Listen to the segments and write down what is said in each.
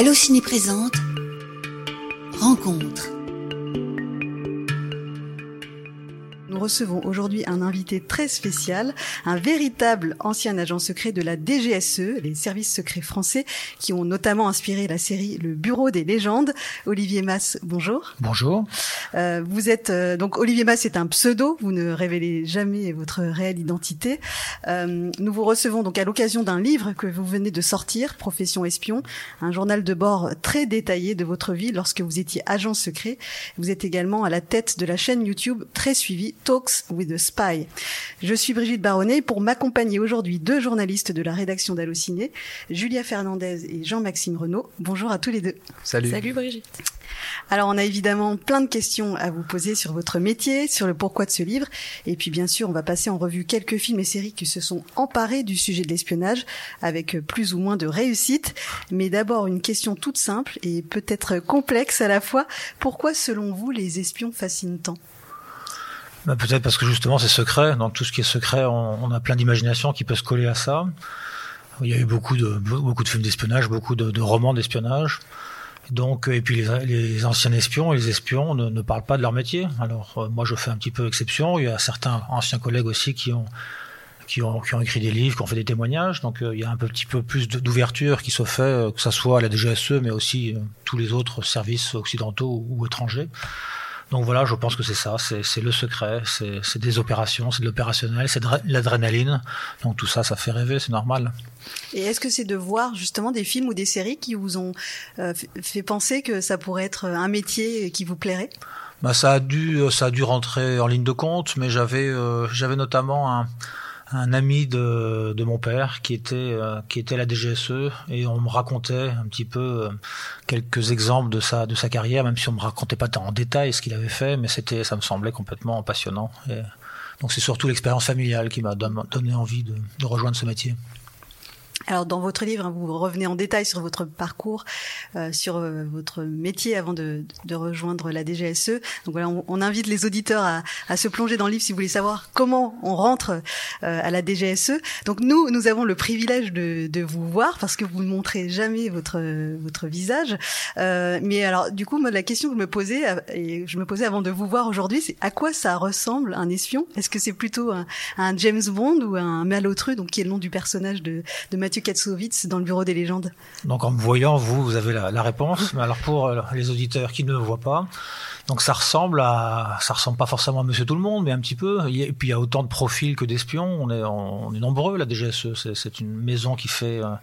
Allociné présente Rencontre. Recevons aujourd'hui un invité très spécial, un véritable ancien agent secret de la DGSE, les services secrets français, qui ont notamment inspiré la série Le Bureau des légendes. Olivier Mass, bonjour. Bonjour. Euh, vous êtes euh, donc Olivier Mass est un pseudo, vous ne révélez jamais votre réelle identité. Euh, nous vous recevons donc à l'occasion d'un livre que vous venez de sortir, Profession espion, un journal de bord très détaillé de votre vie lorsque vous étiez agent secret. Vous êtes également à la tête de la chaîne YouTube très suivie Talks with a Spy. Je suis Brigitte Baronnet pour m'accompagner aujourd'hui deux journalistes de la rédaction d'Allociné, Julia Fernandez et Jean-Maxime Renaud. Bonjour à tous les deux. Salut. Salut Brigitte. Alors on a évidemment plein de questions à vous poser sur votre métier, sur le pourquoi de ce livre, et puis bien sûr on va passer en revue quelques films et séries qui se sont emparés du sujet de l'espionnage avec plus ou moins de réussite. Mais d'abord une question toute simple et peut-être complexe à la fois. Pourquoi selon vous les espions fascinent tant bah, peut-être parce que justement c'est secret. Dans tout ce qui est secret, on, a plein d'imagination qui peut se coller à ça. Il y a eu beaucoup de beaucoup de films d'espionnage, beaucoup de, romans d'espionnage. Donc et puis les, anciens espions et les espions ne, parlent pas de leur métier. Alors euh, moi je fais un petit peu exception. Il y a certains anciens collègues aussi qui ont qui ont, qui ont écrit des livres, qui ont fait des témoignages. Donc euh, il y a un petit peu plus d'ouverture qui se fait, euh, que ce soit la DGSE, mais aussi tous les autres services occidentaux ou étrangers. Donc voilà, je pense que c'est ça, c'est le secret, c'est des opérations, c'est de l'opérationnel, c'est de l'adrénaline. Donc tout ça, ça fait rêver, c'est normal. Et est-ce que c'est de voir justement des films ou des séries qui vous ont euh, fait penser que ça pourrait être un métier qui vous plairait? Bah, ça a dû ça a dû rentrer en ligne de compte, mais j'avais euh, j'avais notamment un un ami de, de mon père qui était euh, qui était à la DGSE et on me racontait un petit peu euh, quelques exemples de sa de sa carrière même si on me racontait pas en détail ce qu'il avait fait mais c'était ça me semblait complètement passionnant et donc c'est surtout l'expérience familiale qui m'a donné envie de, de rejoindre ce métier. Alors dans votre livre, hein, vous revenez en détail sur votre parcours, euh, sur euh, votre métier avant de, de, rejoindre la DGSE. Donc voilà, on, on invite les auditeurs à, à, se plonger dans le livre si vous voulez savoir comment on rentre euh, à la DGSE. Donc nous, nous avons le privilège de, de, vous voir parce que vous ne montrez jamais votre votre visage. Euh, mais alors du coup, moi, la question que je me posais et je me posais avant de vous voir aujourd'hui, c'est à quoi ça ressemble un espion? Est-ce que c'est plutôt un, un, James Bond ou un Malotru, donc qui est le nom du personnage de, de Mathieu Katsovitz dans le Bureau des légendes Donc en me voyant, vous, vous avez la, réponse. Mais alors pour euh, les auditeurs qui ne me voient pas, donc ça ressemble à, ça ressemble pas forcément à Monsieur Tout le Monde, mais un petit peu. Et puis il y a autant de profils que d'espions. On est, on est nombreux. La DGSE, c'est une maison qui fait, euh,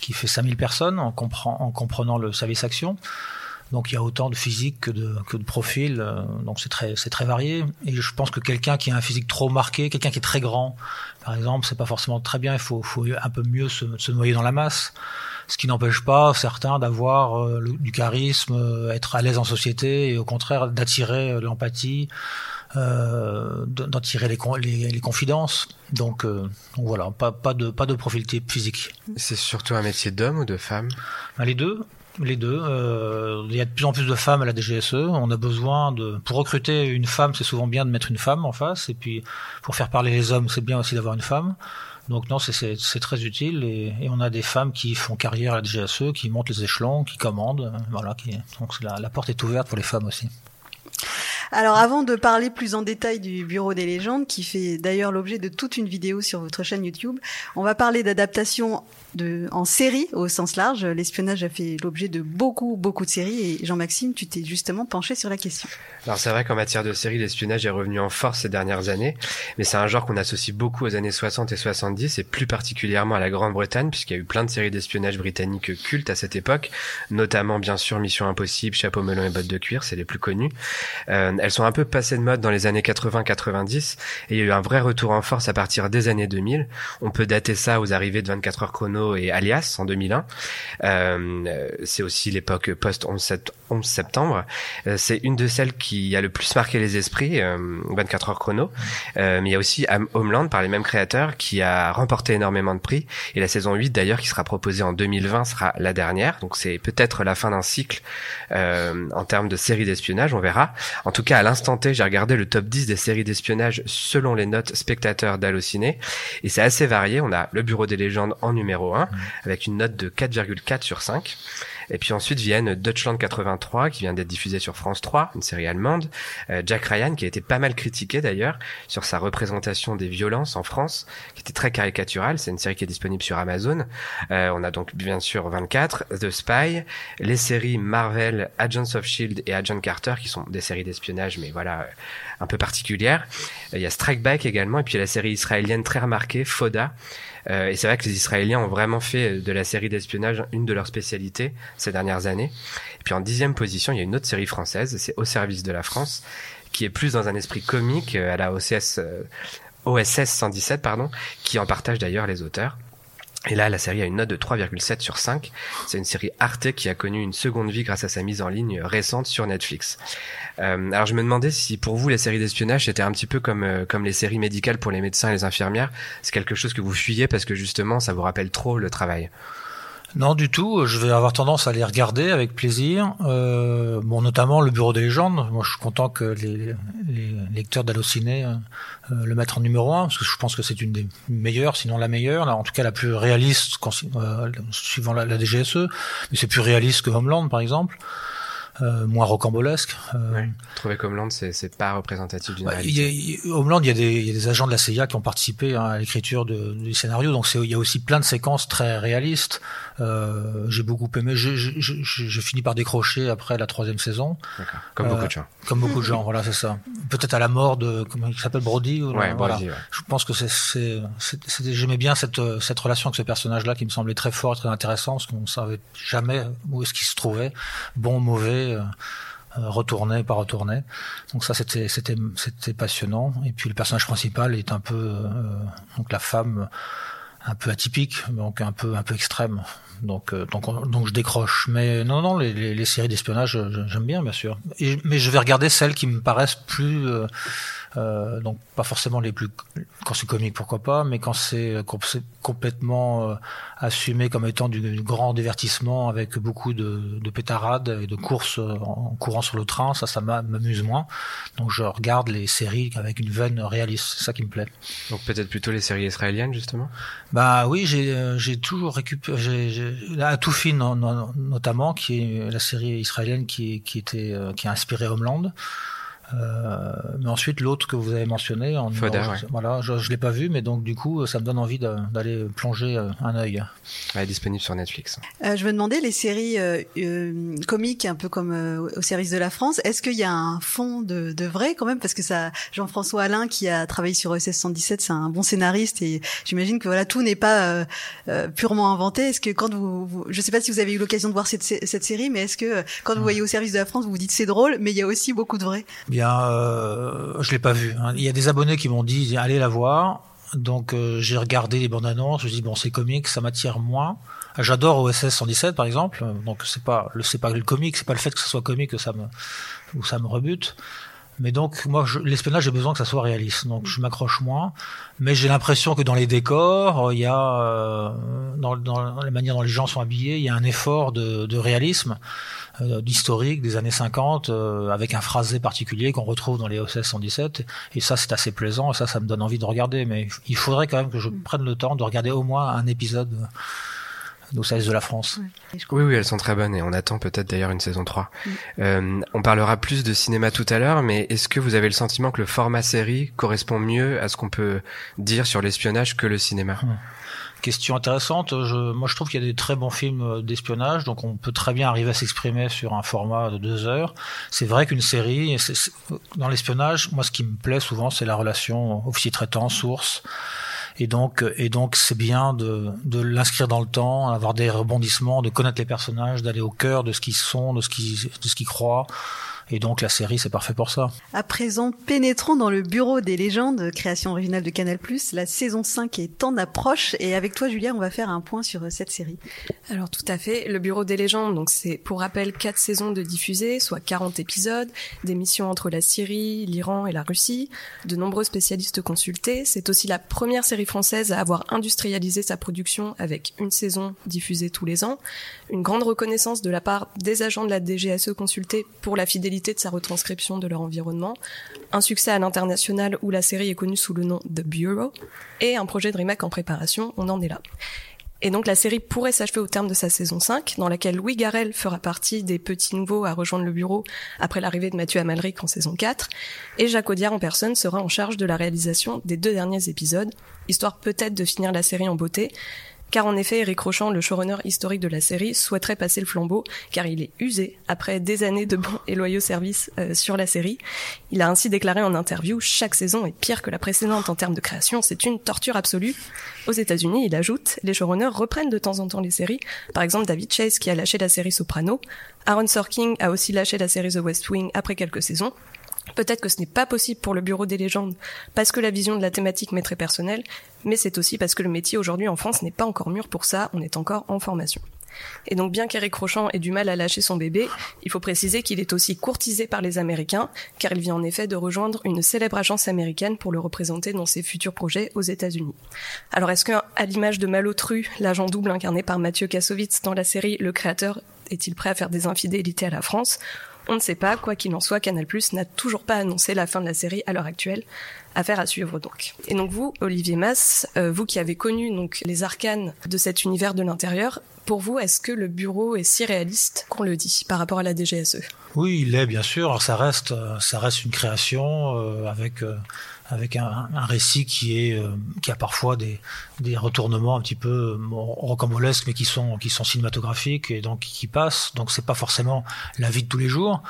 qui fait 5000 personnes en, en comprenant le service action. Donc il y a autant de physique que de, que de profils, euh, donc c'est très, c'est très varié. Et je pense que quelqu'un qui a un physique trop marqué, quelqu'un qui est très grand, par exemple, c'est pas forcément très bien. Il faut, faut un peu mieux se, se noyer dans la masse. Ce qui n'empêche pas certains d'avoir euh, du charisme, euh, être à l'aise en société et au contraire d'attirer l'empathie, euh, d'attirer les, les, les, confidences. Donc, donc voilà, pas, pas, de, pas de profil type physique. C'est surtout un métier d'homme ou de femme? Ben, Les deux les deux. Euh, il y a de plus en plus de femmes à la DGSE. On a besoin de, pour recruter une femme, c'est souvent bien de mettre une femme en face. Et puis, pour faire parler les hommes, c'est bien aussi d'avoir une femme. Donc non, c'est très utile. Et, on a des femmes qui font carrière à la DGSE, qui montent les échelons, qui commandent. Voilà. Qui, donc la, la porte est ouverte pour les femmes aussi. Alors avant de parler plus en détail du Bureau des légendes, qui fait d'ailleurs l'objet de toute une vidéo sur votre chaîne YouTube, on va parler d'adaptation de, en série au sens large. L'espionnage a fait l'objet de beaucoup, beaucoup de séries et Jean-Maxime, tu t'es justement penché sur la question. Alors c'est vrai qu'en matière de séries, l'espionnage est revenu en force ces dernières années, mais c'est un genre qu'on associe beaucoup aux années 60 et 70 et plus particulièrement à la Grande-Bretagne puisqu'il y a eu plein de séries d'espionnage britanniques cultes à cette époque, notamment bien sûr Mission Impossible, Chapeau melon et bottes de cuir, c'est les plus connus. Euh, elles sont un peu passées de mode dans les années 80-90 et il y a eu un vrai retour en force à partir des années 2000. On peut dater ça aux arrivées de 24 heures chrono et Alias en 2001. Euh, c'est aussi l'époque post 11 septembre. Euh, c'est une de celles qui a le plus marqué les esprits, 24 heures chrono. mais il y a aussi Homeland par les mêmes créateurs qui a remporté énormément de prix et la saison 8 d'ailleurs qui sera proposée en 2020 sera la dernière. Donc c'est peut-être la fin d'un cycle en termes de séries d'espionnage, on verra. En tout cas, à l'instant T, j'ai regardé le top 10 des séries d'espionnage selon les notes spectateurs d'Allociné. Et c'est assez varié. On a Le Bureau des légendes en numéro 1, mmh. avec une note de 4,4 sur 5. Et puis ensuite viennent Deutschland 83, qui vient d'être diffusé sur France 3, une série allemande. Euh, Jack Ryan, qui a été pas mal critiqué d'ailleurs sur sa représentation des violences en France, qui était très caricaturale. C'est une série qui est disponible sur Amazon. Euh, on a donc bien sûr 24, The Spy, les séries Marvel, Agents of Shield et Agent Carter, qui sont des séries d'espionnage, mais voilà, un peu particulières. Il y a Strike Back également, et puis la série israélienne très remarquée, Foda. Euh, et c'est vrai que les Israéliens ont vraiment fait de la série d'espionnage une de leurs spécialités ces dernières années. Et puis en dixième position, il y a une autre série française, c'est Au service de la France, qui est plus dans un esprit comique à la OCS, OSS 117, pardon, qui en partage d'ailleurs les auteurs. Et là, la série a une note de 3,7 sur 5. C'est une série Arte qui a connu une seconde vie grâce à sa mise en ligne récente sur Netflix. Euh, alors je me demandais si pour vous les séries d'espionnage c'était un petit peu comme euh, comme les séries médicales pour les médecins et les infirmières. C'est quelque chose que vous fuyez parce que justement ça vous rappelle trop le travail. Non, du tout. Je vais avoir tendance à les regarder avec plaisir. Euh, bon, notamment le Bureau des légendes. Moi, je suis content que les, lecteurs d'Allociné euh, le mettent en numéro un, parce que je pense que c'est une des meilleures, sinon la meilleure, en tout cas la plus réaliste, euh, suivant la DGSE. Mais c'est plus réaliste que Homeland, par exemple. Euh, moins rocambolesque. Euh, ouais. Trouver qu'Homeland, c'est, pas représentatif d'une réalité. Il y a, Homeland, il y, a des, y a des agents de la CIA qui ont participé hein, à l'écriture du scénario, donc il y a aussi plein de séquences très réalistes. Euh, j'ai beaucoup aimé. J'ai, j'ai, j'ai fini par décrocher après la troisième saison. Comme beaucoup de gens. Comme beaucoup de gens, voilà, c'est ça. Peut-être à la mort de comment il s'appelle Brody. Ou, ouais, voilà. Brody, ouais. Je pense que c'est, j'aimais bien cette cette relation avec ce personnage-là qui me semblait très fort, très intéressant, parce qu'on savait jamais où est-ce qu'il se trouvait, bon, mauvais. Euh, retourner, pas retourner. Donc ça, c'était passionnant. Et puis le personnage principal est un peu euh, donc la femme un peu atypique, donc un peu extrême. Donc euh, donc je décroche. Mais non non, les, séries d'espionnage, j'aime bien bien sûr. Mais je vais regarder celles qui me paraissent plus euh, euh, donc pas forcément les plus quand c'est comique pourquoi pas, mais quand c'est complètement euh, assumé comme étant du, du, grand divertissement avec beaucoup de, de pétarades et de courses en courant sur le train, ça ça m'amuse moins. Donc je regarde les séries avec une veine réaliste, c'est ça qui me plaît. Donc peut-être plutôt les séries israéliennes justement? Bah oui, j'ai toujours récupéré j'ai à tout fin notamment qui est la série israélienne qui qui était qui a inspiré Homeland. Euh, mais ensuite l'autre que vous avez mentionné, en Foda, ouais. voilà, je, je l'ai pas vu, mais donc du coup ça me donne envie d'aller plonger euh, un œil. Elle est disponible sur Netflix. Euh, je me demandais les séries euh, euh, comiques, un peu comme euh, au service de la France, est-ce qu'il y a un fond de, de, vrai quand même? Parce que ça, Jean-François Alain qui a travaillé sur ESS 117, c'est un bon scénariste et j'imagine que voilà tout n'est pas purement inventé. Est-ce que quand vous, vous, je sais pas si vous avez eu l'occasion de voir cette, cette série, mais est-ce que quand vous voyez au service de la France, vous vous dites c'est drôle, mais il y a aussi beaucoup de vrai? Bien, euh, je l'ai pas vu. Hein. Il y a des abonnés qui m'ont dit allez la voir. Donc euh, j'ai regardé les bandes annonces. Je dis bon c'est comique, ça m'attire moins. J'adore OSS 117 par exemple. Donc c'est pas le c'est pas le comique, c'est pas le fait que ce soit comique que ça me ou ça me rebute. Mais donc moi l'espionnage j'ai besoin que ça soit réaliste. Donc je m'accroche moins. Mais j'ai l'impression que dans les décors, il y a euh, dans, dans, la manière dont les gens sont habillés, il y a un effort de, réalisme euh, d'historique des années 50 euh, avec un phrasé particulier qu'on retrouve dans les OSS 117 et ça c'est assez plaisant et ça ça me donne envie de regarder mais il faudrait quand même que je prenne le temps de regarder au moins un épisode d'OSS de la France. Oui, oui, elles sont très bonnes et on attend peut-être d'ailleurs une saison 3. Mm. Euh, on parlera plus de cinéma tout à l'heure, mais est-ce que vous avez le sentiment que le format série correspond mieux à ce qu'on peut dire sur l'espionnage que le cinéma? Mm. Question intéressante. Je, moi, je trouve qu'il y a des très bons films d'espionnage, donc on peut très bien arriver à s'exprimer sur un format de deux heures. C'est vrai qu'une série, dans l'espionnage, moi, ce qui me plaît souvent, c'est la relation officier traitant, source. Et donc, et donc, c'est bien de, de l'inscrire dans le temps, avoir des rebondissements, de connaître les personnages, d'aller au cœur de ce qu'ils sont, de ce qu'ils, de ce qu'ils croient. Et donc la série, c'est parfait pour ça. À présent, pénétrons dans le bureau des légendes, création originale de Canal+. La saison 5 est en approche et avec toi, Julia, on va faire un point sur cette série. Alors tout à fait, le bureau des légendes, donc c'est pour rappel quatre saisons de diffusées, soit 40 épisodes, des missions entre la Syrie, l'Iran et la Russie, de nombreux spécialistes consultés. C'est aussi la première série française à avoir industrialisé sa production avec une saison diffusée tous les ans, une grande reconnaissance de la part des agents de la DGSE consultés pour la fidélité de sa retranscription de leur environnement, un succès à l'international où la série est connue sous le nom The Bureau, et un projet de remake en préparation, on en est là. Et donc la série pourrait s'achever au terme de sa saison 5, dans laquelle Louis Garrel fera partie des petits nouveaux à rejoindre le bureau après l'arrivée de Mathieu Amalric en saison 4, et Jacques Audiard en personne sera en charge de la réalisation des deux derniers épisodes, histoire peut-être de finir la série en beauté, car en effet, Eric Rochant, le showrunner historique de la série, souhaiterait passer le flambeau, car il est usé après des années de bons et loyaux services euh, sur la série. Il a ainsi déclaré en interview chaque saison est pire que la précédente en termes de création, c'est une torture absolue. Aux États-Unis, il ajoute, les showrunners reprennent de temps en temps les séries. Par exemple, David Chase qui a lâché la série Soprano. Aaron Sorkin a aussi lâché la série The West Wing après quelques saisons. Peut-être que ce n'est pas possible pour le Bureau des légendes parce que la vision de la thématique m'est très personnelle, mais c'est aussi parce que le métier aujourd'hui en France n'est pas encore mûr pour ça, on est encore en formation. Et donc bien qu'Eric Rochant ait du mal à lâcher son bébé, il faut préciser qu'il est aussi courtisé par les Américains, car il vient en effet de rejoindre une célèbre agence américaine pour le représenter dans ses futurs projets aux États-Unis. Alors est-ce que, à l'image de Malotru, l'agent double incarné par Mathieu Kassovitz dans la série Le Créateur est-il prêt à faire des infidélités à la France? On ne sait pas, quoi qu'il en soit, Canal+ n'a toujours pas annoncé la fin de la série à l'heure actuelle. Affaire à suivre donc. Et donc vous, Olivier Mass, euh, vous qui avez connu donc les arcanes de cet univers de l'intérieur, pour vous, est-ce que le bureau est si réaliste qu'on le dit par rapport à la DGSE Oui, il est bien sûr. Alors ça reste, euh, ça reste une création euh, avec avec un, récit qui euh, a parfois des, retournements un petit peu euh, rocambolesques mais qui sont cinématographiques et donc qui passent. Donc c'est pas forcément la vie de tous les jours.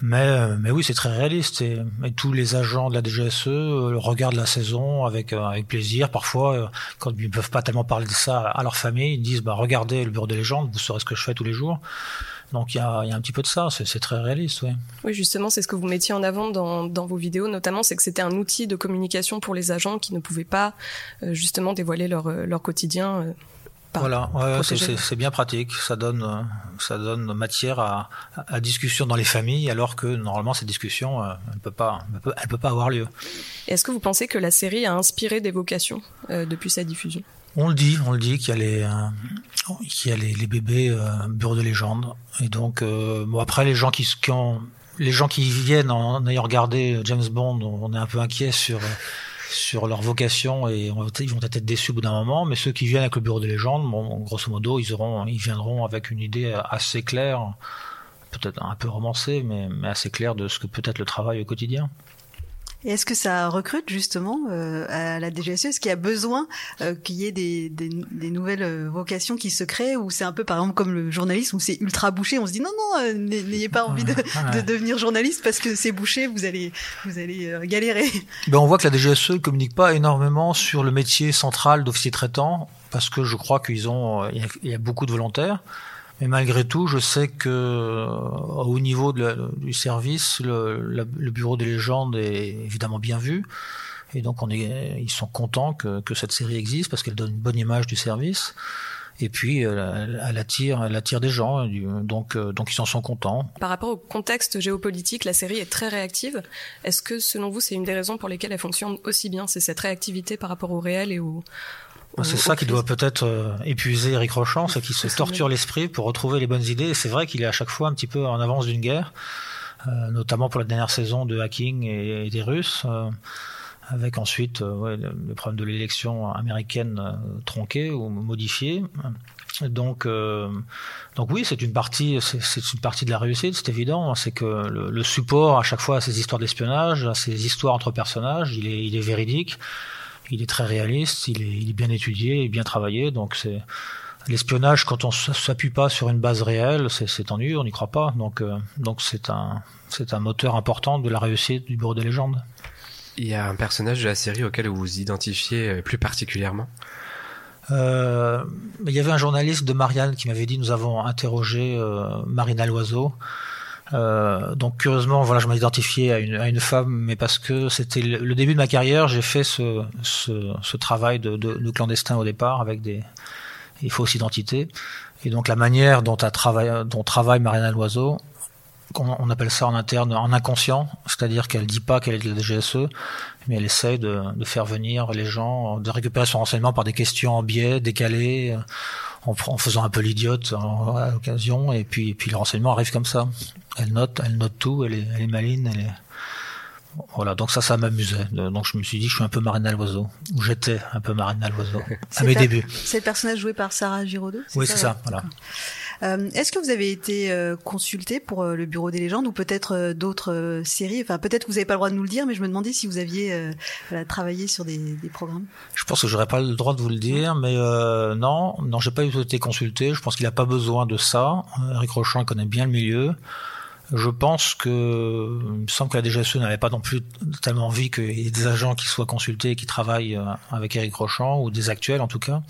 Mais euh, oui c'est très réaliste. Et, tous les agents de la DGSE regardent la saison avec avec plaisir. Parfois quand ils ne peuvent pas tellement parler de ça à leur famille ils disent bah regardez le bureau des légendes vous saurez ce que je fais tous les jours donc il y a, y a, un petit peu de ça, c'est très réaliste, oui. Oui, justement, c'est ce que vous mettiez en avant dans, dans vos vidéos, notamment, c'est que c'était un outil de communication pour les agents qui ne pouvaient pas euh, justement dévoiler leur, euh, leur quotidien. Euh, voilà, ouais, c'est bien pratique. Ça donne, ça donne matière à, à, discussion dans les familles, alors que normalement cette discussion, euh, elle peut pas, elle peut, elle peut pas avoir lieu. Est-ce que vous pensez que la série a inspiré des vocations depuis sa diffusion? On le dit, on le dit qu'il y a les, euh, bébés euh, bureau de légende. Et donc, euh, bon après les gens qui, les gens qui viennent en, ayant regardé James Bond, on est un peu inquiet sur sur leur vocation et on, ils vont être déçus au bout d'un moment. Mais ceux qui viennent avec le bureau de légende, bon, grosso modo, ils auront, ils viendront avec une idée assez claire, peut-être un peu romancée, mais, mais assez claire de ce que peut être le travail au quotidien. Et est-ce que ça recrute justement euh, à la DGSE Est-ce qu'il y a besoin euh, qu'il y ait des, des, des, nouvelles euh, vocations qui se créent? Ou c'est un peu par exemple comme le journalisme où c'est ultra bouché On se dit non non, euh, n'ayez pas envie de, de, devenir journaliste parce que c'est bouché, vous allez vous allez euh, galérer. Ben on voit que la DGSE ne communique pas énormément sur le métier central d'officier traitant parce que je crois qu'ils ont il y, y, a beaucoup de volontaires. Mais malgré tout, je sais que euh, au niveau du service, le, la, le, bureau des légendes est évidemment bien vu. Et donc on est, ils sont contents que, que cette série existe parce qu'elle donne une bonne image du service. Et puis euh, elle attire, elle attire des gens, donc euh, donc ils en sont contents. Par rapport au contexte géopolitique, la série est très réactive. Est-ce que selon vous, c'est une des raisons pour lesquelles elle fonctionne aussi bien, c'est cette réactivité par rapport au réel et au c'est ça qui doit peut-être euh, épuiser Eric Rochant, c'est qu'il se torture l'esprit pour retrouver les bonnes idées. Et c'est vrai qu'il est à chaque fois un petit peu en avance d'une guerre, euh, notamment pour la dernière saison de hacking et, et des Russes, euh, avec ensuite euh, ouais, le, le, problème de l'élection américaine euh, tronquée ou modifiée. Donc, donc oui, c'est une partie, c'est une partie de la réussite, c'est évident. C'est que le, le, support à chaque fois à ces histoires d'espionnage, à ces histoires entre personnages, il est, il est véridique il est très réaliste, il est, il est bien étudié et bien travaillé. Donc c'est l'espionnage quand on s'appuie pas sur une base réelle, c'est ennuyeux, on n'y croit pas. Donc euh, donc c'est un c'est un moteur important de la réussite du bureau des légendes. Il y a un personnage de la série auquel vous vous identifiez euh, plus particulièrement? Euh, il y avait un journaliste de Marianne qui m'avait dit nous avons interrogé euh, Marina Loiseau euh, donc curieusement, voilà, je m'ai identifié à une, à une, femme, mais parce que c'était le, début de ma carrière, j'ai fait ce, travail de, de, de, clandestin au départ avec des, fausses identités. Et donc la manière dont, travaille, Mariana Loiseau, on, appelle ça en interne en inconscient, c'est-à-dire qu'elle dit pas qu'elle est de la DGSE, mais elle essaye de, de, faire venir les gens, de récupérer son renseignement par des questions en biais, décalées, en, en faisant un peu l'idiote à l'occasion, et puis, et puis le renseignement arrive comme ça. Elle note, elle note tout, elle est, elle est maline, elle est Voilà, donc ça, ça m'amusait. Donc je me suis dit je suis un peu Marina l'oiseau, ou j'étais un peu Marina l'oiseau à mes débuts. C'est le personnage joué par Sarah Giraudot Oui, c'est ça, voilà. Euh, Est-ce que vous avez été euh, consulté pour euh, le Bureau des légendes ou peut-être d'autres séries? Enfin, peut-être que vous n'avez pas le droit de nous le dire, mais je me demandais si vous aviez travaillé sur des, programmes. Je pense que j'aurais pas le droit de vous le dire, mais non, non, j'ai pas été consulté. Je pense qu'il a pas besoin de ça. Eric Rochon connaît bien le milieu. Je pense que, il me semble que la DGSE n'avait pas non plus tellement envie qu'il y ait des agents qui soient consultés et qui travaillent avec Eric Rochon, ou des actuels en tout cas.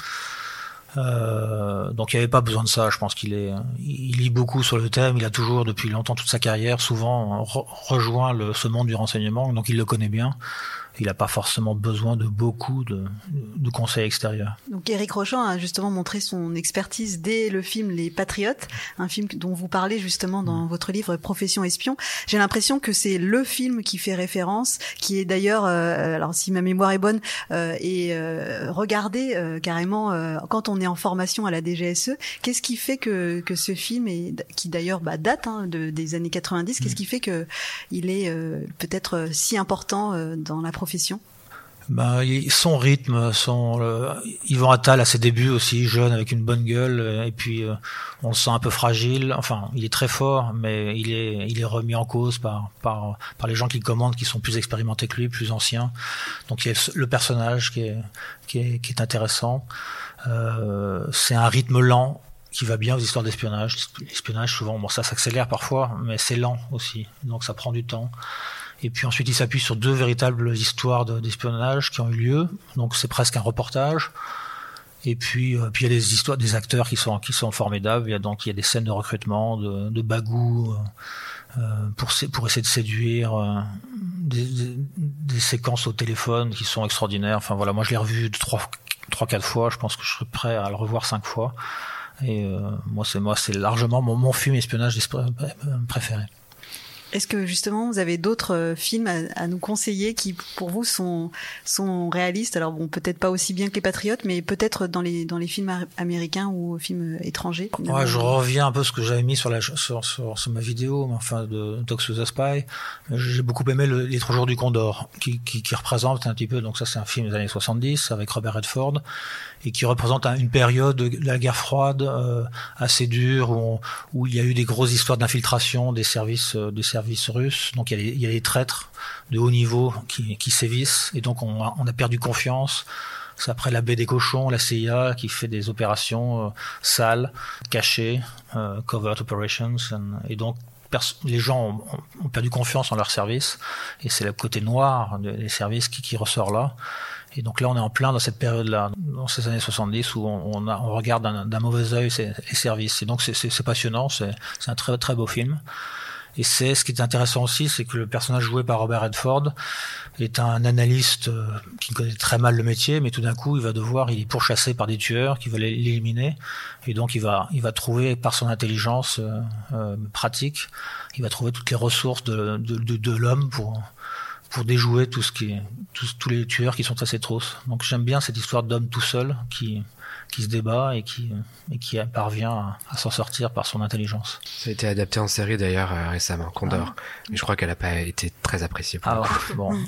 Euh, donc il n'y avait pas besoin de ça. Je pense qu'il est, il lit beaucoup sur le thème. Il a toujours, depuis longtemps, toute sa carrière, souvent rejoint ce monde du renseignement. Donc il le connaît bien il n'a pas forcément besoin de beaucoup de, de, conseils extérieurs. Donc Eric Rochon a justement montré son expertise dès le film Les Patriotes, un film dont vous parlez justement dans mm. votre livre Profession espion. J'ai l'impression que c'est le film qui fait référence, qui est d'ailleurs, euh, alors si ma mémoire est bonne, euh, est euh, regardé euh, carrément euh, quand on est en formation à la DGSE. Qu'est-ce qui fait que, que ce film, est, qui d'ailleurs bah, date hein, de, des années 90, qu'est-ce mm. qui fait que il est peut-être si important dans la profession ben, son rythme, son euh, Yvan Attal à ses débuts aussi jeune avec une bonne gueule euh, et puis euh, on le sent un peu fragile. Enfin, il est très fort, mais il est remis en cause par les gens qui commandent, qui sont plus expérimentés que lui, plus anciens. Donc il y a le personnage qui est intéressant. Euh, c'est un rythme lent qui va bien aux histoires d'espionnage. L'espionnage souvent, bon ça s'accélère parfois, mais c'est lent aussi, donc ça prend du temps. Et puis ensuite, il s'appuie sur deux véritables histoires d'espionnage qui ont eu lieu. Donc c'est presque un reportage. Et puis, euh, puis il y a des histoires, des acteurs qui sont qui sont formidables. Il y a donc il y a des scènes de recrutement, de, de bagou euh, pour pour essayer de séduire, euh, des, des, séquences au téléphone qui sont extraordinaires. Enfin voilà, moi je l'ai revu trois trois quatre fois. Je pense que je serais prêt à le revoir cinq fois. Et euh, moi c'est moi c'est largement mon, mon film espionnage préféré. Est-ce que justement vous avez d'autres euh, films à, à, nous conseiller qui pour vous sont sont réalistes? Alors bon, peut-être pas aussi bien que les Patriotes, mais peut-être dans les dans les films américains ou films euh, étrangers. Ouais, je reviens un peu ce que j'avais mis sur la sur, sur, sur ma vidéo, enfin de Dogs the Spy. J'ai beaucoup aimé le, Les Trois jours du Condor, qui, qui, qui représente un petit peu. Donc ça, c'est un film des années 70 avec Robert Redford et qui représente une période de la guerre froide euh, assez dure où, où il y a eu des grosses histoires d'infiltration des services euh, des services russes. Donc il y a, des traîtres de haut niveau qui, sévissent et donc on a, perdu confiance. C'est après la baie des cochons, la CIA qui fait des opérations euh, sales, cachées, euh, covert operations, et donc les gens ont, perdu confiance en leurs services, et c'est le côté noir des services qui, ressort là. Et donc là, on est en plein dans cette période-là, dans ces années 70, où on, regarde d'un mauvais œil les services. Et donc c'est passionnant, c'est un très très beau film. Et c'est ce qui est intéressant aussi, c'est que le personnage joué par Robert Redford est un analyste euh, qui connaît très mal le métier, mais tout d'un coup, il va devoir, il est pourchassé par des tueurs qui veulent l'éliminer, et donc il va, il va trouver par son intelligence euh, euh, pratique, il va trouver toutes les ressources de, de, l'homme pour pour déjouer tout ce qui tous, tous les tueurs qui sont assez trousses. Donc j'aime bien cette histoire d'homme tout seul qui qui se débat et qui et qui parvient à, à s'en sortir par son intelligence. Ça a été adapté en série d'ailleurs euh, récemment, Condor. Ah. Mais je crois qu'elle n'a pas été très appréciée. ah bon.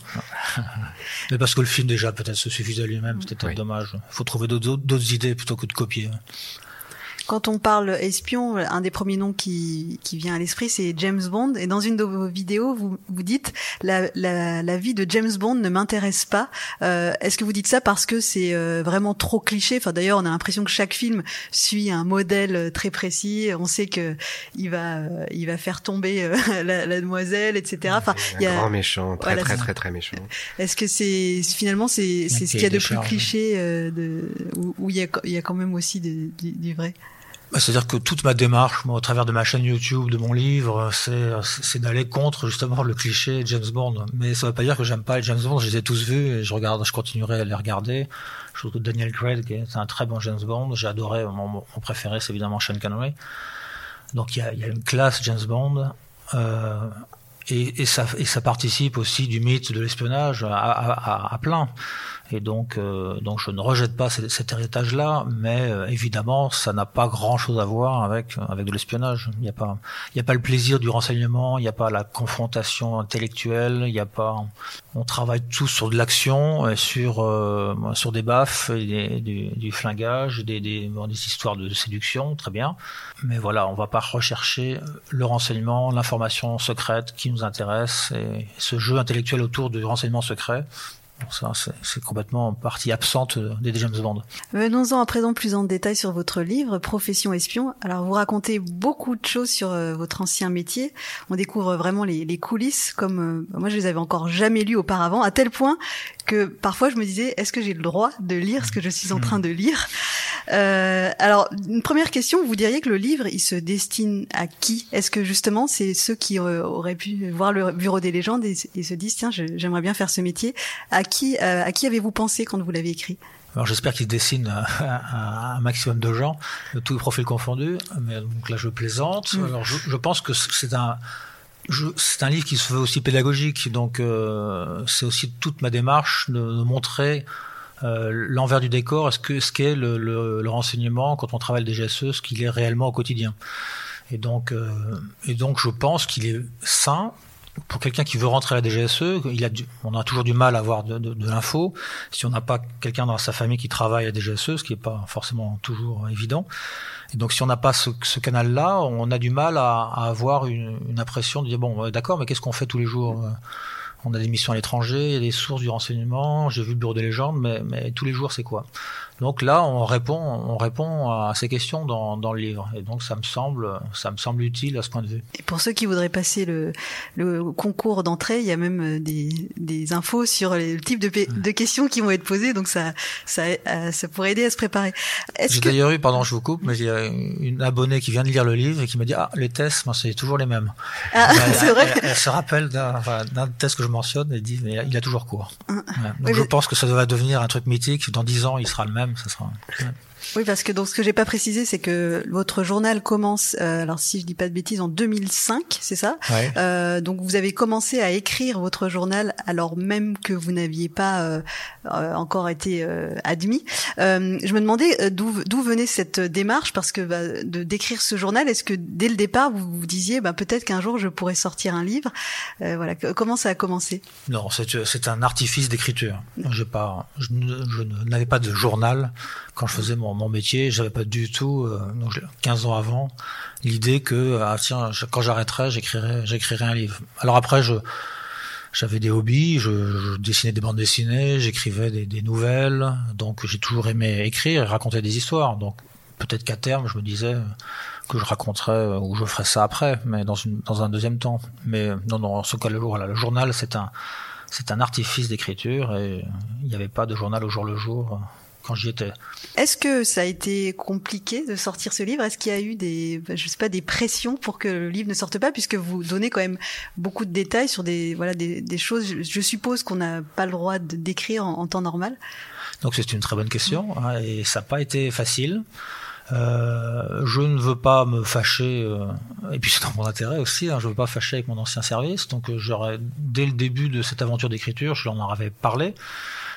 Mais parce que le film déjà peut-être se suffisait à lui-même, c'était oui. dommage. Il faut trouver d'autres idées plutôt que de copier. Quand on parle espion, un des premiers noms qui, qui vient à l'esprit, c'est James Bond. Et dans une de vos vidéos, vous, vous dites la, la, la vie de James Bond ne m'intéresse pas. Euh, Est-ce que vous dites ça parce que c'est euh, vraiment trop cliché? Enfin, d'ailleurs, on a l'impression que chaque film suit un modèle très précis. On sait que il va, euh, il va faire tomber euh, la, la, demoiselle, etc. Enfin, il y a un grand méchant, très voilà, très, très très méchant. Est-ce que c'est finalement c'est c'est ce qu'il y a de plus cliché de où, il y a il y a quand même aussi du, du vrai bah, c'est-à-dire que toute ma démarche, moi, au travers de ma chaîne YouTube, de mon livre, c'est, d'aller contre justement le cliché James Bond. Mais ça ne veut pas dire que j'aime pas James Bond. Je les ai tous vus et je regarde, je continuerai à les regarder. Je trouve que Daniel Craig est un très bon James Bond. J'ai adoré. Mon, préféré, c'est évidemment Sean Connery. Donc il y a, y a, une classe James Bond. Euh, et, et, ça, et ça participe aussi du mythe de l'espionnage à, à, à plein. Et donc, euh, donc je ne rejette pas cet, héritage-là, mais euh, évidemment, ça n'a pas grand-chose à voir avec avec de l'espionnage. Il n'y a pas, il y a pas le plaisir du renseignement, il n'y a pas la confrontation intellectuelle, il n'y a pas. On travaille tous sur de l'action, sur euh, sur des baffes, du, du flingage, des des, des histoires de séduction, très bien. Mais voilà, on va pas rechercher le renseignement, l'information secrète qui nous intéresse et ce jeu intellectuel autour du renseignement secret ça, c'est complètement partie absente des James Bond. Venons-en à présent plus en détail sur votre livre, Profession espion. Alors, vous racontez beaucoup de choses sur euh, votre ancien métier. On découvre vraiment les, les coulisses, comme euh, moi, je les avais encore jamais lues auparavant, à tel point que parfois je me disais, est-ce que j'ai le droit de lire ce que je suis en train de lire? Euh, Alors, une première question, vous diriez que le livre, il se destine à qui? Est-ce que justement, c'est ceux qui auraient pu voir le Bureau des légendes et, et se disent, tiens, j'aimerais bien faire ce métier? À qui, euh, à qui avez-vous pensé quand vous l'avez écrit? Alors j'espère qu'il dessine à, un maximum de gens, de tous les profils confondus. Mais donc là je plaisante. Mm. Alors je, je, pense que c'est un c'est un livre qui se veut aussi pédagogique, donc euh, c'est aussi toute ma démarche de, de montrer euh, l'envers du décor, ce que ce qu'est le, le, le, renseignement quand on travaille le DGSE, ce qu'il est réellement au quotidien? Et donc, euh, et donc je pense qu'il est sain pour quelqu'un qui veut rentrer à la DGSE, il a on a toujours du mal à avoir de, de, de l'info. Si on n'a pas quelqu'un dans sa famille qui travaille à la DGSE, ce qui n'est pas forcément toujours évident. Et donc si on n'a pas ce, ce canal-là, on a du mal à, à avoir une, une, impression de dire bon, d'accord, mais qu'est-ce qu'on fait tous les jours On a des missions à l'étranger, il y a des sources du renseignement, j'ai vu le bureau des légendes, mais, mais tous les jours c'est quoi? Donc là, on répond, on répond à ces questions dans, dans, le livre, et donc ça me semble, ça me semble utile à ce point de vue. Et pour ceux qui voudraient passer le, le concours d'entrée, il y a même euh, des, des infos sur le type de, de, questions qui vont être posées, donc ça, ça, euh, ça pourrait aider à se préparer. J'ai que... d'ailleurs eu, pardon, je vous coupe, mais il y a une abonnée qui vient de lire le livre et qui m'a dit ah les tests, moi c'est toujours les mêmes. Ah, c'est vrai. Elle, elle, se rappelle d'un enfin, test que je mentionne et dit mais il a toujours cours. Ah. Donc oui, je pense que ça va devenir un truc mythique. Dans dix ans, il sera le même ça sera. Oui, parce que donc ce que j'ai pas précisé, c'est que votre journal commence, euh, alors si je dis pas de bêtises, en 2005, c'est ça? Ouais. euh, Donc vous avez commencé à écrire votre journal alors même que vous n'aviez pas euh, encore été admis. Je me demandais d'où venait cette démarche, parce que bah, de d'écrire ce journal, est-ce que dès le départ vous vous disiez, bah, peut-être qu'un jour je pourrais sortir un livre? Voilà, comment ça a commencé? Non, c'est un artifice d'écriture. Je pas, je, je n'avais pas de journal quand je faisais mon, mon métier, j'avais pas du tout, euh, donc 15 ans avant, l'idée que ah tiens, quand j'arrêterai, j'écrirai, j'écrirai un livre. Alors après, je j'avais des hobbies, je, dessinais des bandes dessinées, j'écrivais des, nouvelles, donc j'ai toujours aimé écrire et raconter des histoires. Donc peut-être qu'à terme, je me disais que je raconterais ou je ferais ça après, mais dans, dans un deuxième temps. Mais non, non, en ce cas, le, le journal, c'est un, c'est un artifice d'écriture et il n'y avait pas de journal au jour le jour quand j'y étais. Est-ce que ça a été compliqué de sortir ce livre? Est-ce qu'il y a eu des, je sais pas, des pressions pour que le livre ne sorte pas, puisque vous donnez quand même beaucoup de détails sur des, voilà, des, des choses. Je, suppose qu'on n'a pas le droit de d'écrire en, en, temps normal. Donc c'est une très bonne question hein, et ça n'a pas été facile. Euh, je ne veux pas me fâcher, euh, et puis c'est dans mon intérêt aussi, hein, je ne veux pas fâcher avec mon ancien service, donc euh, dès le début de cette aventure d'écriture, je en avais parlé,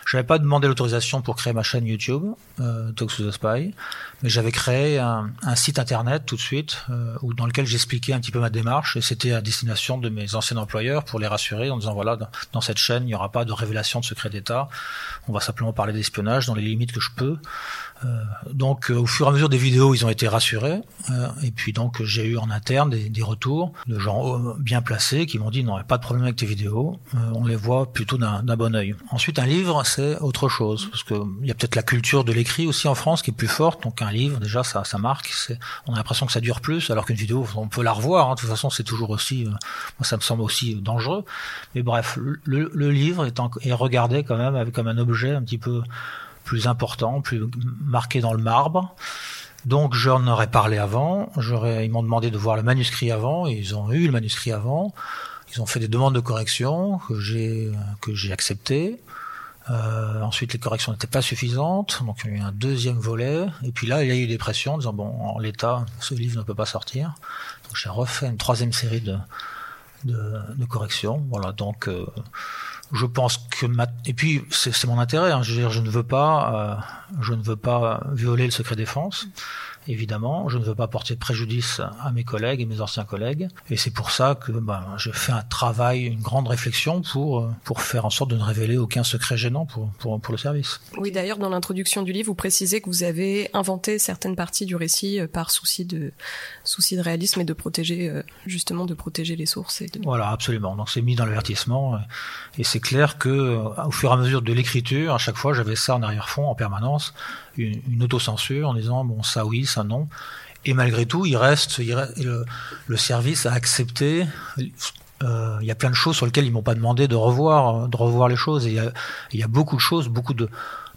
je n'avais pas demandé l'autorisation pour créer ma chaîne YouTube, euh, Talks to the Spy, mais j'avais créé un, un, site internet tout de suite euh, où, dans lequel j'expliquais un petit peu ma démarche et c'était à destination de mes anciens employeurs pour les rassurer en disant voilà, dans, cette chaîne, il n'y aura pas de révélation de secret d'État, on va simplement parler d'espionnage dans les limites que je peux. Euh, donc euh, au fur et à mesure des vidéos, ils ont été rassurés. Euh, et puis donc j'ai eu en interne des, des, retours de gens bien placés qui m'ont dit non, pas de problème avec tes vidéos, on les voit plutôt d'un bon œil. Ensuite un livre, c'est autre chose parce que il y a peut-être la culture de l'écrit aussi en France qui est plus forte. Donc livre déjà ça, marque. On a l'impression que ça dure plus, alors qu'une vidéo on peut la revoir. Hein. De toute façon c'est toujours aussi, moi ça me semble aussi dangereux. Mais bref, le, livre est, regardé quand même comme un objet un petit peu plus important, plus marqué dans le marbre. Donc j'en aurais parlé avant, j'aurais, ils m'ont demandé de voir le manuscrit avant, ils ont eu le manuscrit avant, ils ont fait des demandes de correction que j'ai que j'ai acceptées. Euh, ensuite, les corrections n'étaient pas suffisantes, donc il y a eu un deuxième volet. Et puis là, il y a eu des pressions en disant bon, en l'état, ce livre ne peut pas sortir. Donc j'ai refait une troisième série de de, de corrections. Voilà, donc euh, je pense que ma... et puis c'est mon intérêt. Hein, je, veux dire, je ne veux pas, euh, je ne veux pas violer le secret défense évidemment. Je ne veux pas porter préjudice à mes collègues et mes anciens collègues. Et c'est pour ça que ben, je fais un travail, une grande réflexion pour, pour faire en sorte de ne révéler aucun secret gênant pour, pour, pour le service. Oui, d'ailleurs, dans l'introduction du livre, vous précisez que vous avez inventé certaines parties du récit euh, par souci de, souci de réalisme et de protéger, euh, justement, de protéger les sources. Et de... Voilà, absolument. Donc c'est mis dans l'avertissement. Et c'est clair que, euh, au fur et à mesure de l'écriture, à chaque fois, j'avais ça en arrière-fond, en permanence une, autocensure en disant bon ça oui, ça non. Et malgré tout, il reste, le, service a accepté. Euh, il y a plein de choses sur lesquelles ils m'ont pas demandé de revoir, de revoir les choses. Il, y y a beaucoup de choses, beaucoup de,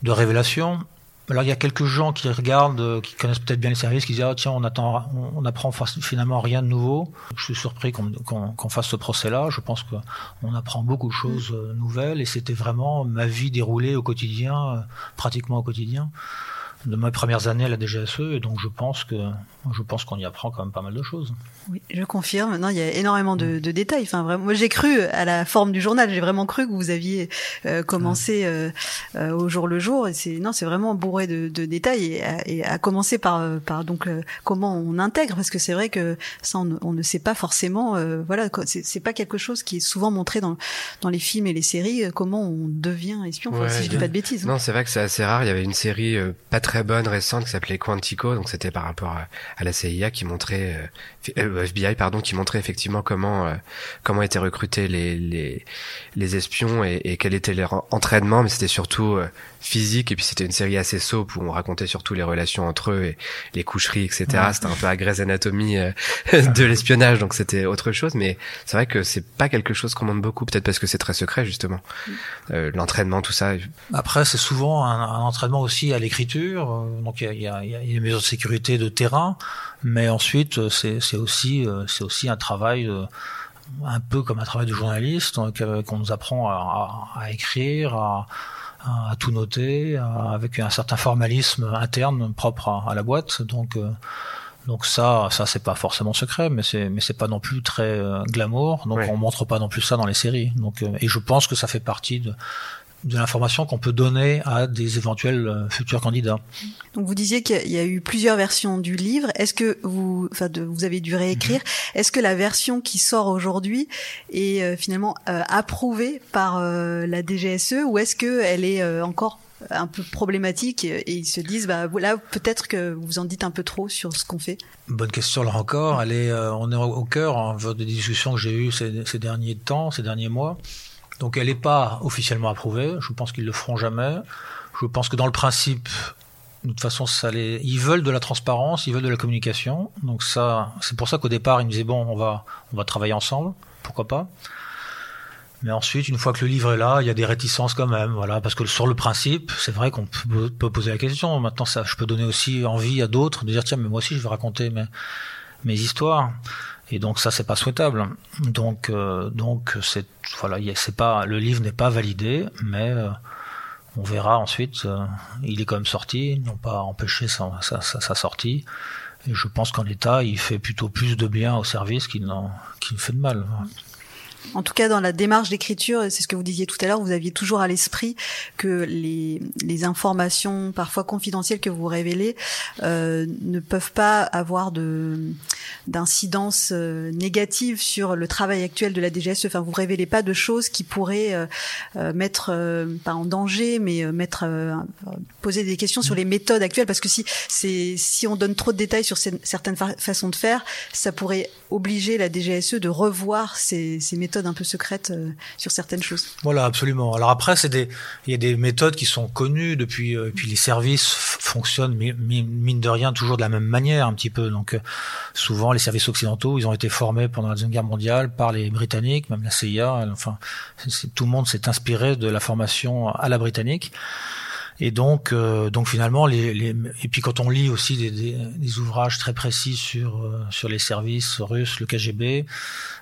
de révélations. Alors il y a quelques gens qui regardent, qui connaissent peut-être bien les services, qui disent ah tiens on attend, on, apprend finalement rien de nouveau. Je suis surpris qu'on qu'on fasse ce procès-là. Je pense qu'on apprend beaucoup de choses euh, nouvelles et c'était vraiment ma vie déroulée au quotidien, euh, pratiquement au quotidien de mes premières années à la DGSE, et donc je pense que je pense qu'on y apprend quand même pas mal de choses. Oui, je confirme. Maintenant, il y a énormément de, de détails. Enfin, vraiment, moi, j'ai cru à la forme du journal. J'ai vraiment cru que vous aviez euh, commencé euh, euh, au jour le jour. Et c'est non, c'est vraiment bourré de, de détails. Et, et, à commencer par par donc comment on intègre, parce que c'est vrai que ça, on, on, ne sait pas forcément. voilà, c'est pas quelque chose qui est souvent montré dans dans les films et les séries. Comment on devient espion, si je dis pas de bêtises. Non, c'est vrai que c'est assez rare. Il y avait une série pas très bonne récente qui s'appelait Quantico, donc c'était par rapport à, à, la CIA qui montrait euh, FBI pardon qui montrait effectivement comment euh, comment étaient recrutés les les, les espions et, et, quel était leur entraînement, mais c'était surtout euh, physique et puis c'était une série assez soap où on racontait surtout les relations entre eux et les coucheries etc c'était un peu à Grey's Anatomy euh, de l'espionnage donc c'était autre chose mais c'est vrai que c'est pas quelque chose qu'on montre beaucoup peut-être parce que c'est très secret justement. Euh, l'entraînement tout ça. Après c'est souvent un, un, entraînement aussi à l'écriture euh, donc il y a, y, y a, des mesures de sécurité de terrain mais ensuite c'est aussi c'est aussi un travail un peu comme un travail de journaliste qu'on nous apprend à, à, à écrire à à tout noter, avec un certain formalisme interne propre à, la boîte. Donc, euh, donc ça, ça c'est pas forcément secret, mais c'est mais c'est pas non plus très euh, glamour. Donc on montre pas non plus ça dans les séries. Donc euh, et je pense que ça fait partie de de l'information qu'on peut donner à des éventuels euh, futurs candidats. Donc vous disiez qu'il y a eu plusieurs versions du livre. Est-ce que vous, enfin, de, vous avez dû réécrire mhm. Est-ce que la version qui sort aujourd'hui est euh, finalement euh, approuvée par la DGSE ou est-ce que elle est encore un peu problématique et ils se disent bah là peut-être que vous en dites un peu trop sur ce qu'on fait. Bonne question là encore. Elle est, on est au cœur hein, des discussions que j'ai eues ces, ces derniers temps, ces derniers mois. Donc elle n'est pas officiellement approuvée. Je pense qu'ils le feront jamais. Je pense que dans le principe, de toute façon, ils veulent de la transparence, ils veulent de la communication. Donc ça, c'est pour ça qu'au départ, ils me disaient bon, on va, travailler ensemble. Pourquoi pas? Mais ensuite, une fois que le livre est là, il y a des réticences quand même, voilà, parce que sur le principe, c'est vrai qu'on peut, poser la question. Maintenant, ça, je peux donner aussi envie à d'autres de dire tiens, mais moi aussi, je vais raconter mes histoires. Et donc ça, c'est pas souhaitable. Donc, euh, donc c'est voilà, c'est pas le livre n'est pas validé, mais euh, on verra ensuite. Euh, il est quand même sorti, ils n'ont pas empêché sa, sortie. Et je pense qu'en l'état, il fait plutôt plus de bien au service qu'il qu'il fait de mal. En tout cas, dans la démarche d'écriture, c'est ce que vous disiez tout à l'heure, vous aviez toujours à l'esprit que les, les, informations parfois confidentielles que vous révélez euh, ne peuvent pas avoir de d'incidence euh, négative sur le travail actuel de la DGSE. Enfin, vous révélez pas de choses qui pourraient euh, euh mettre pas en danger, mais mettre poser des questions sur les méthodes actuelles, parce que si c'est si on donne trop de détails sur certaines façons de faire, ça pourrait obliger la DGSE de revoir ses, méthodes un peu secrète euh, sur certaines choses. Voilà, absolument. Alors après, c'est des, il y a des méthodes qui sont connues depuis, euh, puis les services fonctionnent mine de rien toujours de la même manière un petit peu. Donc euh, souvent, les services occidentaux, ils ont été formés pendant la deuxième guerre mondiale par les Britanniques, même la CIA. Enfin, tout le monde s'est inspiré de la formation à la britannique. Et donc, euh, donc finalement, les, les, et puis quand on lit aussi des, des, des ouvrages très précis sur euh, sur les services russes, le KGB,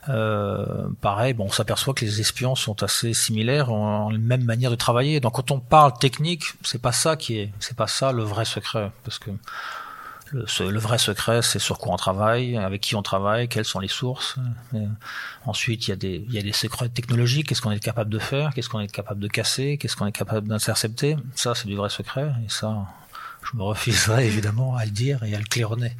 euh, pareil, bon, on s'aperçoit que les espions sont assez similaires, ont, la même manière de travailler. Donc quand on parle technique, c'est pas ça qui est, c'est pas ça le vrai secret, parce que le, vrai secret, c'est sur quoi on travaille, avec qui on travaille, quelles sont les sources. ensuite, il y, a des, il y a des secrets technologiques. Qu'est-ce qu'on est capable de faire? Qu'est-ce qu'on est capable de casser? Qu'est-ce qu'on est capable d'intercepter? Ça, c'est du vrai secret. Et ça, je me refuserai évidemment à le dire et à le claironner.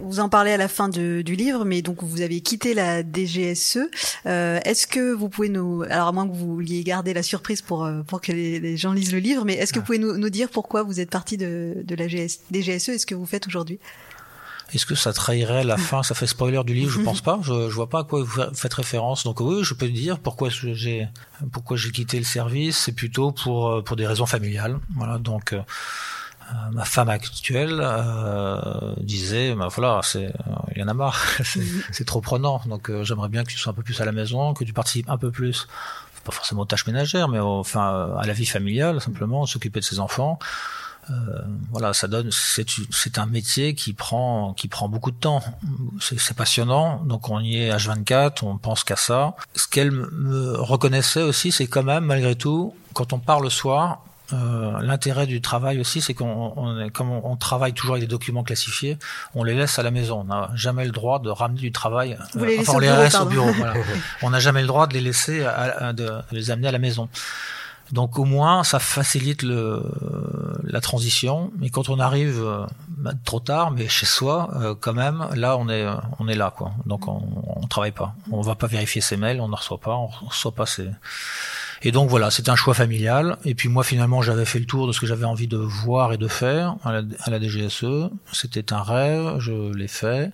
vous en parlez à la fin du livre, mais donc vous avez quitté la DGSE. Euh, est-ce que vous pouvez nous, alors à moins que vous vouliez garder la surprise pour euh, pour que les, gens lisent le livre, mais est-ce que vous pouvez nous, nous, dire pourquoi vous êtes parti de, de la DGSE et ce que vous faites aujourd'hui? Est-ce que ça trahirait la fin Ça fait spoiler du livre, je pense pas. Je, je vois pas à quoi vous faites référence. Donc oui, je peux dire pourquoi j'ai pourquoi j'ai quitté le service. C'est plutôt pour euh, pour des raisons familiales. Voilà. Donc ma femme actuelle euh, disait bah voilà c'est il y en a marre c'est trop prenant. Donc euh, j'aimerais bien que tu sois un peu plus à la maison que tu participes un peu plus pas forcément aux tâches ménagères mais enfin à la vie familiale simplement s'occuper de ses enfants. Euh, voilà ça donne c'est un métier qui prend qui prend beaucoup de temps. C'est passionnant. Donc on y est H24 on pense qu'à ça. Ce qu'elle me reconnaissait aussi c'est quand même malgré tout quand on part le soir euh, l'intérêt du travail aussi, c'est qu'on, on, comme on, travaille toujours avec des documents classifiés, on les laisse à la maison. On n'a jamais le droit de ramener du travail. Vous les enfin, on les laisse au bureau. voilà. on n'a jamais le droit de les laisser, à, de, les amener à la maison. Donc au moins, ça facilite le, la transition. Mais quand on arrive euh, bah, trop tard, mais chez soi, euh, quand même, là on est, on est là quoi. Donc on, on travaille pas. On va pas vérifier ses mails, on ne reçoit pas, on reçoit pas ses et donc voilà, c'était un choix familial. Et puis moi finalement j'avais fait le tour de ce que j'avais envie de voir et de faire à la, DGSE. C'était un rêve, je l'ai fait.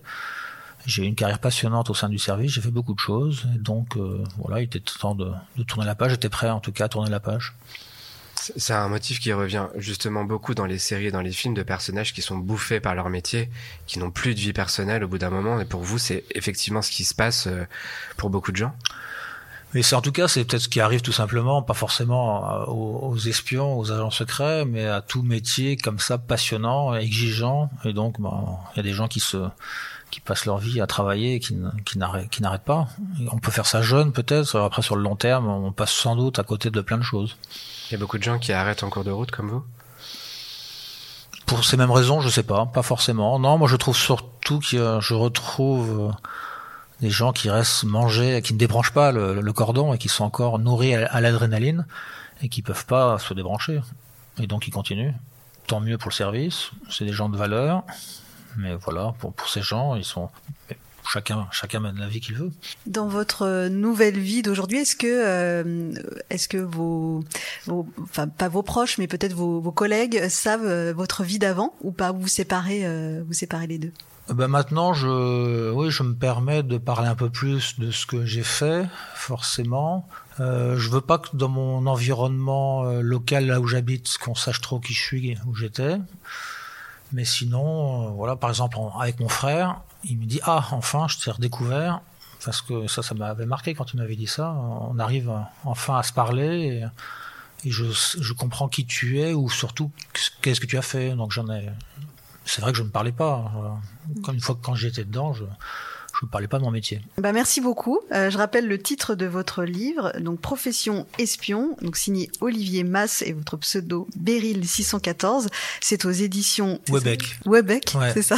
J'ai eu une carrière passionnante au sein du service, j'ai fait beaucoup de choses. Et donc euh, voilà, il était temps de, de tourner la page. J'étais prêt en tout cas à tourner la page. C'est un motif qui revient justement beaucoup dans les séries et dans les films de personnages qui sont bouffés par leur métier, qui n'ont plus de vie personnelle au bout d'un moment. Et pour vous, c'est effectivement ce qui se passe euh, pour beaucoup de gens? Mais c'est en tout cas, c'est peut-être ce qui arrive tout simplement, pas forcément euh, aux, espions, aux agents secrets, mais à tout métier comme ça passionnant, exigeant. Et donc, ben, il y a des gens qui se qui passent leur vie à travailler et qui, qui n'arrêtent qui n'arrêtent pas. on peut faire ça jeune peut-être. Après, sur le long terme, on passe sans doute à côté de plein de choses. Il y a beaucoup de gens qui arrêtent en cours de route comme vous? Pour ces mêmes raisons, je sais pas, pas forcément. Non, moi je trouve surtout que je retrouve des gens qui restent manger, qui ne débranchent pas le, cordon et qui sont encore nourris à, l'adrénaline et qui peuvent pas se débrancher. Et donc ils continuent. Tant mieux pour le service, c'est des gens de valeur, mais voilà, pour, pour ces gens, ils sont chacun chacun mène la vie qu'il veut. Dans votre nouvelle vie d'aujourd'hui, est-ce que euh, est-ce que vos, vos, enfin pas vos proches, mais peut-être vos, vos collègues savent euh, votre vie d'avant ou pas Vous séparez euh, vous séparez les deux? Ben maintenant, je, oui, je me permets de parler un peu plus de ce que j'ai fait, forcément. Euh, je veux pas que dans mon environnement euh, local, là où j'habite, qu'on sache trop qui je suis, où j'étais. Mais sinon, euh, voilà, par exemple, avec mon frère, il me dit ah, enfin, je t'ai redécouvert, parce que ça, ça m'avait marqué quand il m'avait dit ça. On arrive enfin à se parler. Et, je, je comprends qui tu es ou surtout qu'est-ce que tu as fait. Donc j'en ai, c'est vrai que je ne parlais pas. Une fois que quand j'étais dedans, je, je ne parlais pas de mon métier. Bah merci beaucoup. Euh, je rappelle le titre de votre livre, donc Profession espion, donc signé Olivier Mass et votre pseudo Beryl 614. C'est aux éditions Webec. Webec, c'est ça.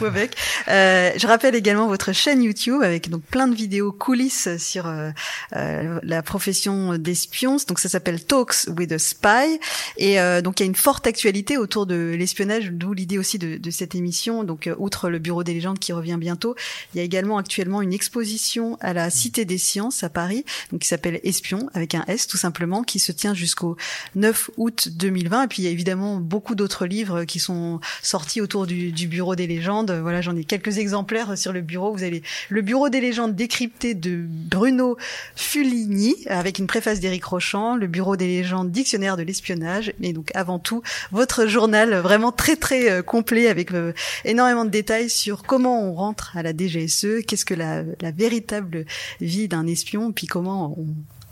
Webec. Euh, je rappelle également votre chaîne YouTube avec donc plein de vidéos coulisses sur euh, euh la profession d'espion. Donc ça s'appelle Talks with a Spy et euh, donc il y a une forte actualité autour de l'espionnage, d'où l'idée aussi de, de, cette émission. Donc outre le Bureau des légendes qui revient bientôt, il y a également actuellement une exposition à la Cité des Sciences à Paris, donc qui s'appelle Espion avec un S tout simplement, qui se tient jusqu'au 9 août 2020. Et puis il y a évidemment beaucoup d'autres livres qui sont sortis autour du, du Bureau des légendes. Voilà, j'en ai quelques exemplaires sur le bureau. Vous avez le Bureau des légendes décrypté de Bruno Fuligny avec une préface d'Éric Rochant, le Bureau des légendes dictionnaire de l'espionnage, et donc avant tout votre journal vraiment très très euh, complet avec euh, énormément de détails sur comment on rentre à la DGSE qu'est-ce que la, véritable vie d'un espion, puis comment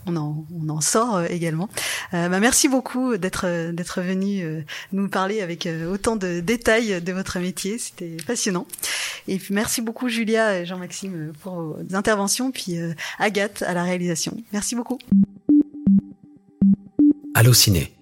on, en, sort euh, également. Euh, bah, merci beaucoup d'être d'être venu euh, nous parler avec autant de détails de votre métier. C'était passionnant. Et puis merci beaucoup Julia et Jean-Maxime pour vos interventions, puis Agathe à la réalisation. Merci beaucoup. Allô ciné.